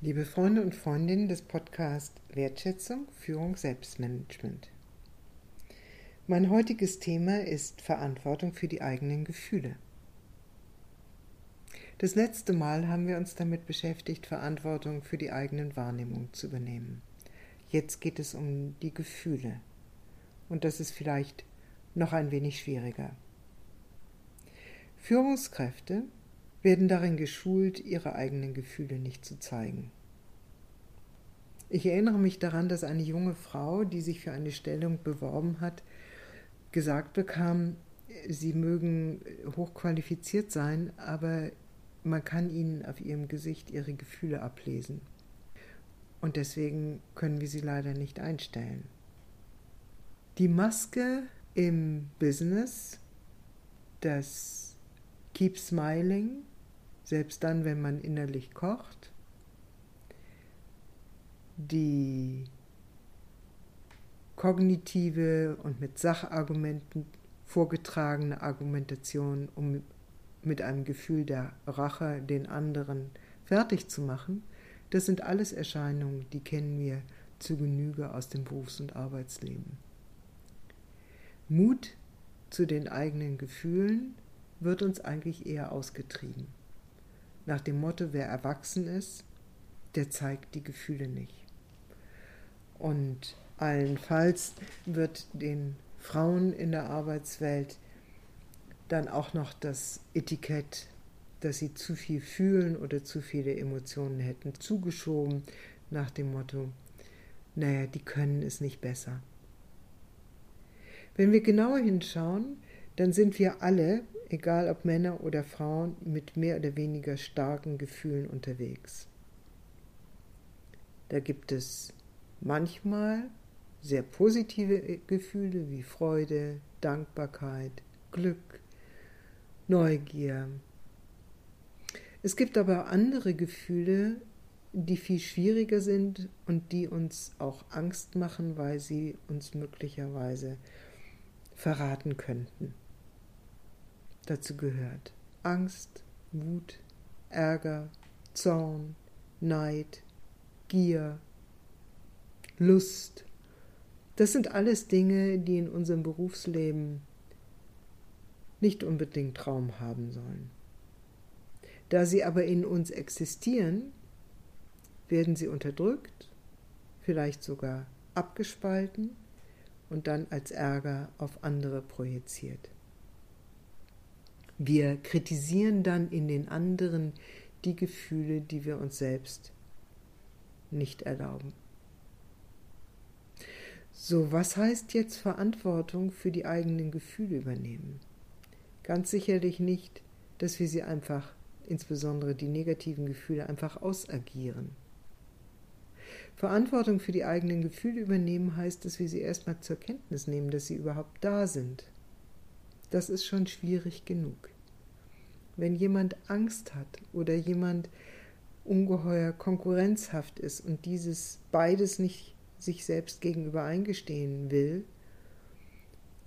Liebe Freunde und Freundinnen des Podcasts Wertschätzung, Führung, Selbstmanagement. Mein heutiges Thema ist Verantwortung für die eigenen Gefühle. Das letzte Mal haben wir uns damit beschäftigt, Verantwortung für die eigenen Wahrnehmungen zu übernehmen. Jetzt geht es um die Gefühle. Und das ist vielleicht noch ein wenig schwieriger. Führungskräfte werden darin geschult, ihre eigenen Gefühle nicht zu zeigen. Ich erinnere mich daran, dass eine junge Frau, die sich für eine Stellung beworben hat, gesagt bekam, sie mögen hochqualifiziert sein, aber man kann ihnen auf ihrem Gesicht ihre Gefühle ablesen. Und deswegen können wir sie leider nicht einstellen. Die Maske im Business, das Keep Smiling, selbst dann, wenn man innerlich kocht, die kognitive und mit Sachargumenten vorgetragene Argumentation, um mit einem Gefühl der Rache den anderen fertig zu machen, das sind alles Erscheinungen, die kennen wir zu Genüge aus dem Berufs- und Arbeitsleben. Mut zu den eigenen Gefühlen wird uns eigentlich eher ausgetrieben. Nach dem Motto, wer erwachsen ist, der zeigt die Gefühle nicht. Und allenfalls wird den Frauen in der Arbeitswelt dann auch noch das Etikett, dass sie zu viel fühlen oder zu viele Emotionen hätten, zugeschoben nach dem Motto, naja, die können es nicht besser. Wenn wir genauer hinschauen, dann sind wir alle, egal ob Männer oder Frauen, mit mehr oder weniger starken Gefühlen unterwegs. Da gibt es manchmal sehr positive Gefühle wie Freude, Dankbarkeit, Glück, Neugier. Es gibt aber andere Gefühle, die viel schwieriger sind und die uns auch Angst machen, weil sie uns möglicherweise verraten könnten. Dazu gehört Angst, Wut, Ärger, Zorn, Neid, Gier, Lust. Das sind alles Dinge, die in unserem Berufsleben nicht unbedingt Raum haben sollen. Da sie aber in uns existieren, werden sie unterdrückt, vielleicht sogar abgespalten und dann als Ärger auf andere projiziert. Wir kritisieren dann in den anderen die Gefühle, die wir uns selbst nicht erlauben. So, was heißt jetzt Verantwortung für die eigenen Gefühle übernehmen? Ganz sicherlich nicht, dass wir sie einfach, insbesondere die negativen Gefühle, einfach ausagieren. Verantwortung für die eigenen Gefühle übernehmen heißt, dass wir sie erstmal zur Kenntnis nehmen, dass sie überhaupt da sind. Das ist schon schwierig genug. Wenn jemand Angst hat oder jemand ungeheuer konkurrenzhaft ist und dieses beides nicht sich selbst gegenüber eingestehen will,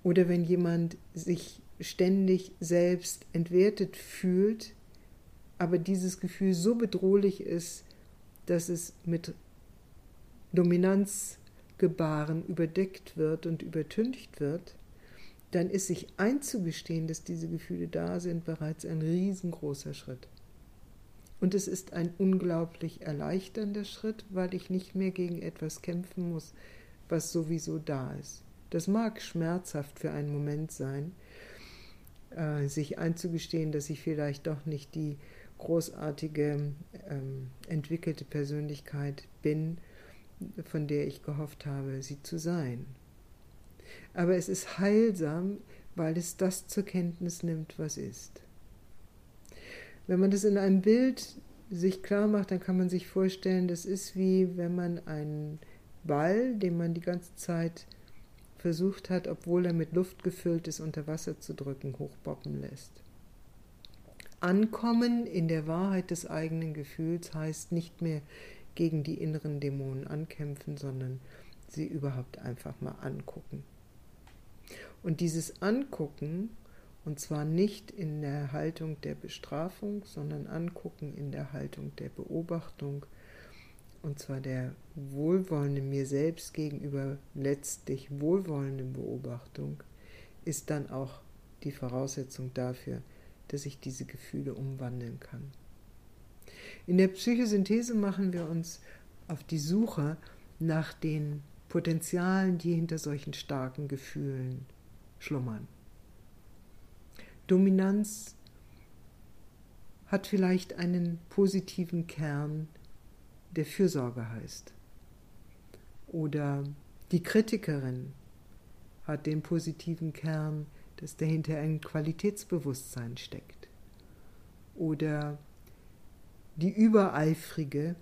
oder wenn jemand sich ständig selbst entwertet fühlt, aber dieses Gefühl so bedrohlich ist, dass es mit Dominanzgebaren überdeckt wird und übertüncht wird, dann ist sich einzugestehen, dass diese Gefühle da sind, bereits ein riesengroßer Schritt. Und es ist ein unglaublich erleichternder Schritt, weil ich nicht mehr gegen etwas kämpfen muss, was sowieso da ist. Das mag schmerzhaft für einen Moment sein, äh, sich einzugestehen, dass ich vielleicht doch nicht die großartige ähm, entwickelte Persönlichkeit bin, von der ich gehofft habe, sie zu sein. Aber es ist heilsam, weil es das zur Kenntnis nimmt, was ist. Wenn man das in einem Bild sich klar macht, dann kann man sich vorstellen, das ist wie wenn man einen Ball, den man die ganze Zeit versucht hat, obwohl er mit Luft gefüllt ist, unter Wasser zu drücken, hochboppen lässt. Ankommen in der Wahrheit des eigenen Gefühls heißt nicht mehr gegen die inneren Dämonen ankämpfen, sondern sie überhaupt einfach mal angucken. Und dieses Angucken, und zwar nicht in der Haltung der Bestrafung, sondern Angucken in der Haltung der Beobachtung, und zwar der wohlwollenden mir selbst gegenüber letztlich wohlwollenden Beobachtung, ist dann auch die Voraussetzung dafür, dass ich diese Gefühle umwandeln kann. In der Psychosynthese machen wir uns auf die Suche nach den Potenzialen, die hinter solchen starken Gefühlen schlummern. Dominanz hat vielleicht einen positiven Kern, der Fürsorge heißt. Oder die Kritikerin hat den positiven Kern, dass dahinter ein Qualitätsbewusstsein steckt. Oder die Übereifrige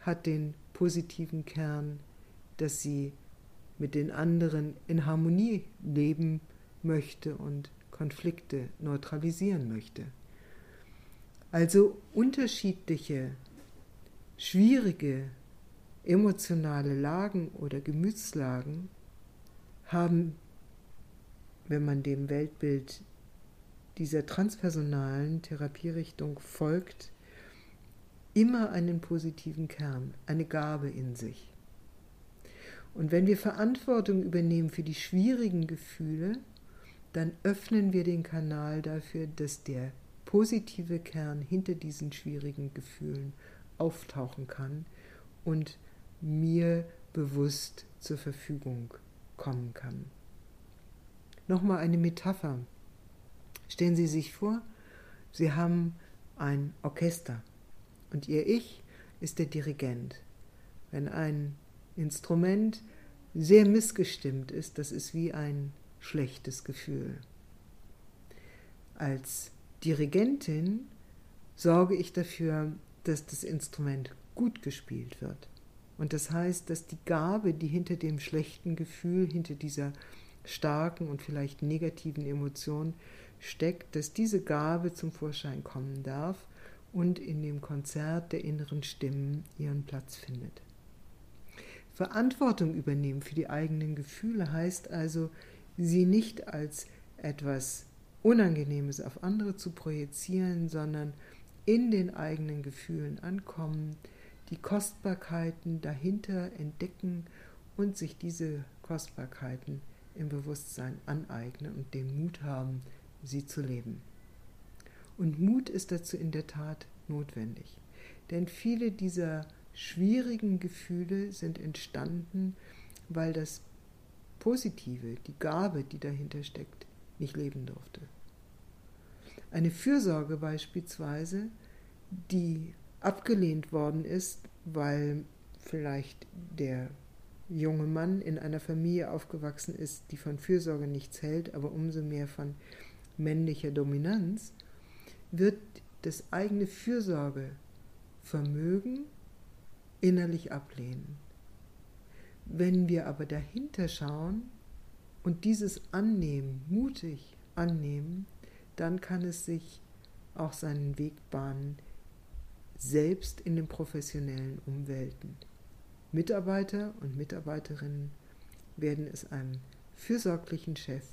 hat den positiven Kern, dass sie mit den anderen in Harmonie leben möchte und Konflikte neutralisieren möchte. Also unterschiedliche, schwierige emotionale Lagen oder Gemütslagen haben, wenn man dem Weltbild dieser transpersonalen Therapierichtung folgt, immer einen positiven Kern, eine Gabe in sich. Und wenn wir Verantwortung übernehmen für die schwierigen Gefühle, dann öffnen wir den Kanal dafür, dass der positive Kern hinter diesen schwierigen Gefühlen auftauchen kann und mir bewusst zur Verfügung kommen kann. Nochmal eine Metapher. Stellen Sie sich vor, Sie haben ein Orchester und Ihr Ich ist der Dirigent. Wenn ein Instrument sehr missgestimmt ist, das ist wie ein schlechtes Gefühl. Als Dirigentin sorge ich dafür, dass das Instrument gut gespielt wird. Und das heißt, dass die Gabe, die hinter dem schlechten Gefühl, hinter dieser starken und vielleicht negativen Emotion steckt, dass diese Gabe zum Vorschein kommen darf und in dem Konzert der inneren Stimmen ihren Platz findet. Verantwortung übernehmen für die eigenen Gefühle heißt also, sie nicht als etwas Unangenehmes auf andere zu projizieren, sondern in den eigenen Gefühlen ankommen, die Kostbarkeiten dahinter entdecken und sich diese Kostbarkeiten im Bewusstsein aneignen und den Mut haben, sie zu leben. Und Mut ist dazu in der Tat notwendig, denn viele dieser schwierigen Gefühle sind entstanden, weil das Positive, die Gabe, die dahinter steckt, nicht leben durfte. Eine Fürsorge beispielsweise, die abgelehnt worden ist, weil vielleicht der junge Mann in einer Familie aufgewachsen ist, die von Fürsorge nichts hält, aber umso mehr von männlicher Dominanz, wird das eigene Fürsorgevermögen innerlich ablehnen. Wenn wir aber dahinter schauen und dieses annehmen, mutig annehmen, dann kann es sich auch seinen Weg bahnen, selbst in den professionellen Umwelten. Mitarbeiter und Mitarbeiterinnen werden es einem fürsorglichen Chef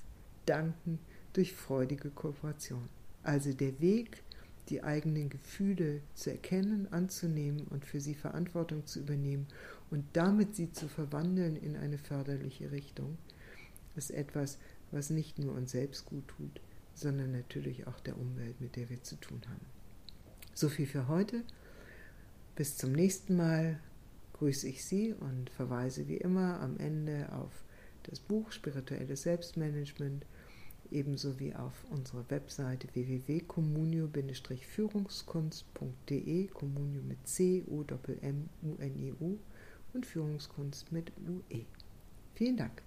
danken durch freudige Kooperation. Also der Weg, die eigenen Gefühle zu erkennen, anzunehmen und für sie Verantwortung zu übernehmen und damit sie zu verwandeln in eine förderliche Richtung, ist etwas, was nicht nur uns selbst gut tut, sondern natürlich auch der Umwelt, mit der wir zu tun haben. So viel für heute. Bis zum nächsten Mal grüße ich Sie und verweise wie immer am Ende auf das Buch Spirituelles Selbstmanagement, ebenso wie auf unsere Webseite www.communio-führungskunst.de, Communio mit C, O, M, U, N, E, U und Führungskunst mit UE. Vielen Dank.